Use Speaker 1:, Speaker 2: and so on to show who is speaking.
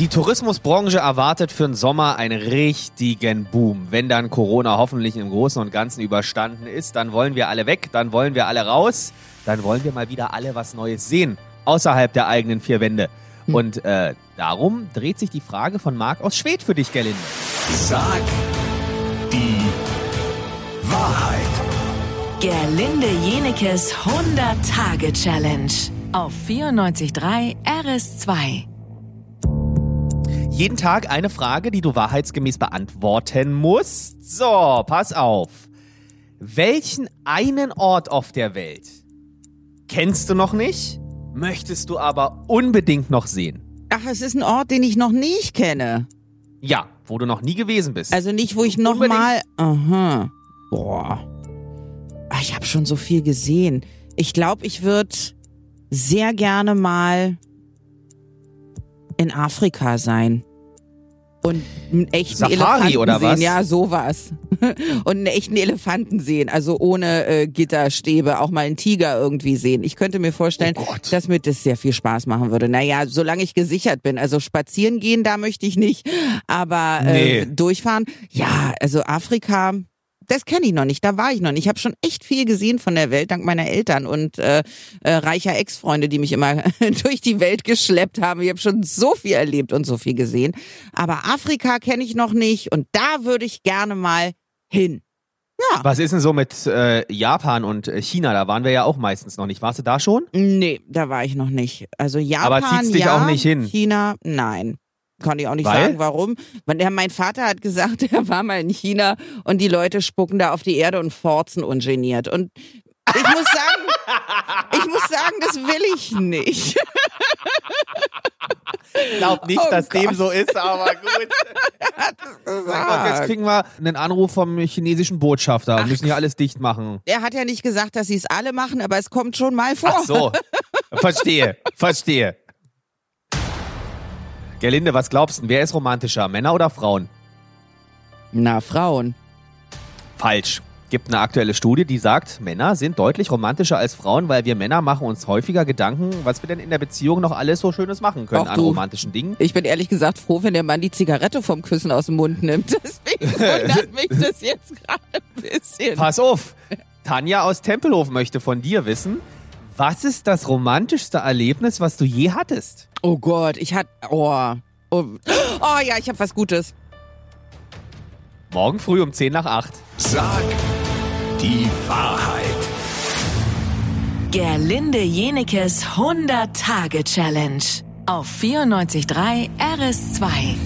Speaker 1: Die Tourismusbranche erwartet für den Sommer einen richtigen Boom. Wenn dann Corona hoffentlich im Großen und Ganzen überstanden ist, dann wollen wir alle weg, dann wollen wir alle raus, dann wollen wir mal wieder alle was Neues sehen, außerhalb der eigenen vier Wände.
Speaker 2: Hm.
Speaker 1: Und äh, darum dreht sich die Frage von Marc aus Schwedt für dich, Gerlinde.
Speaker 3: Sag die Wahrheit.
Speaker 4: Gerlinde Jenekes 100-Tage-Challenge auf 94.3 RS2.
Speaker 1: Jeden Tag eine Frage, die du wahrheitsgemäß beantworten musst. So, pass auf. Welchen einen Ort auf der Welt kennst du noch nicht, möchtest du aber unbedingt noch sehen?
Speaker 2: Ach, es ist ein Ort, den ich noch nicht kenne.
Speaker 1: Ja, wo du noch nie gewesen bist.
Speaker 2: Also nicht, wo ich noch
Speaker 1: Unbedingt.
Speaker 2: mal. Aha. Boah. Ah, Ich habe schon so viel gesehen. Ich glaube, ich würde sehr gerne mal in Afrika sein. Und einen echten
Speaker 1: Safari
Speaker 2: Elefanten
Speaker 1: oder
Speaker 2: sehen.
Speaker 1: was?
Speaker 2: Ja, sowas. Und einen echten Elefanten sehen. Also ohne äh, Gitterstäbe. Auch mal einen Tiger irgendwie sehen. Ich könnte mir vorstellen,
Speaker 1: Oh
Speaker 2: dass mir das sehr viel Spaß machen würde. Naja, solange ich gesichert bin. Also spazieren gehen, da möchte ich nicht. Aber äh,
Speaker 1: Nee.
Speaker 2: durchfahren, ja, also Afrika, das kenne ich noch nicht, da war ich noch nicht. Ich habe schon echt viel gesehen von der Welt, dank meiner Eltern und äh, äh, reicher Ex-Freunde, die mich immer durch die Welt geschleppt haben. Ich habe schon so viel erlebt und so viel gesehen. Aber Afrika kenne ich noch nicht und da würde ich gerne mal hin. Ja.
Speaker 1: Was ist denn so mit äh, Japan und äh, China? Da waren wir ja auch meistens noch nicht. Warst du da schon?
Speaker 2: Nee, da war ich noch nicht. Also Japan,
Speaker 1: Aber zieht's dich
Speaker 2: ja,
Speaker 1: auch nicht hin?
Speaker 2: China, nein. Kann ich auch nicht
Speaker 1: Weil?
Speaker 2: sagen, warum. Der, mein Vater hat gesagt, er war mal in China und die Leute spucken da auf die Erde und forzen ungeniert. Und ich muss sagen, ich muss sagen, das will ich nicht.
Speaker 1: Ich glaube nicht,
Speaker 2: Oh
Speaker 1: dass dem
Speaker 2: Gott.
Speaker 1: so ist, aber gut. Mein Gott, jetzt kriegen wir einen Anruf vom chinesischen Botschafter. Wir müssen hier alles dicht machen.
Speaker 2: Er hat ja nicht gesagt, dass sie es alle machen, aber es kommt schon mal vor.
Speaker 1: Ach so. Verstehe, verstehe. Gerlinde, was glaubst du? Wer ist romantischer, Männer oder Frauen?
Speaker 2: Na, Frauen.
Speaker 1: Falsch. Gibt eine aktuelle Studie, die sagt, Männer sind deutlich romantischer als Frauen, weil wir Männer machen uns häufiger Gedanken, was wir denn in der Beziziehung noch alles so Schönes machen können
Speaker 2: Auch
Speaker 1: an
Speaker 2: du.
Speaker 1: romantischen Dingen.
Speaker 2: Ich bin ehrlich gesagt froh, wenn der Mann die Zigarette vom Küssen aus dem Mund nimmt. Deswegen wundert mich das jetzt gerade ein bisschen.
Speaker 1: Pass auf! Tanja aus Tempelhof möchte von dir wissen, was ist das romantischste Erlebnis, was du je hattest?
Speaker 2: Oh Gott, ich hatte. Oh. Oh, oh ja, ich habe was Gutes.
Speaker 1: Morgen früh um 10 nach 8.
Speaker 3: Sag die Wahrheit.
Speaker 4: Gerlinde Jenekes 100-Tage-Challenge auf 94.3 RS2.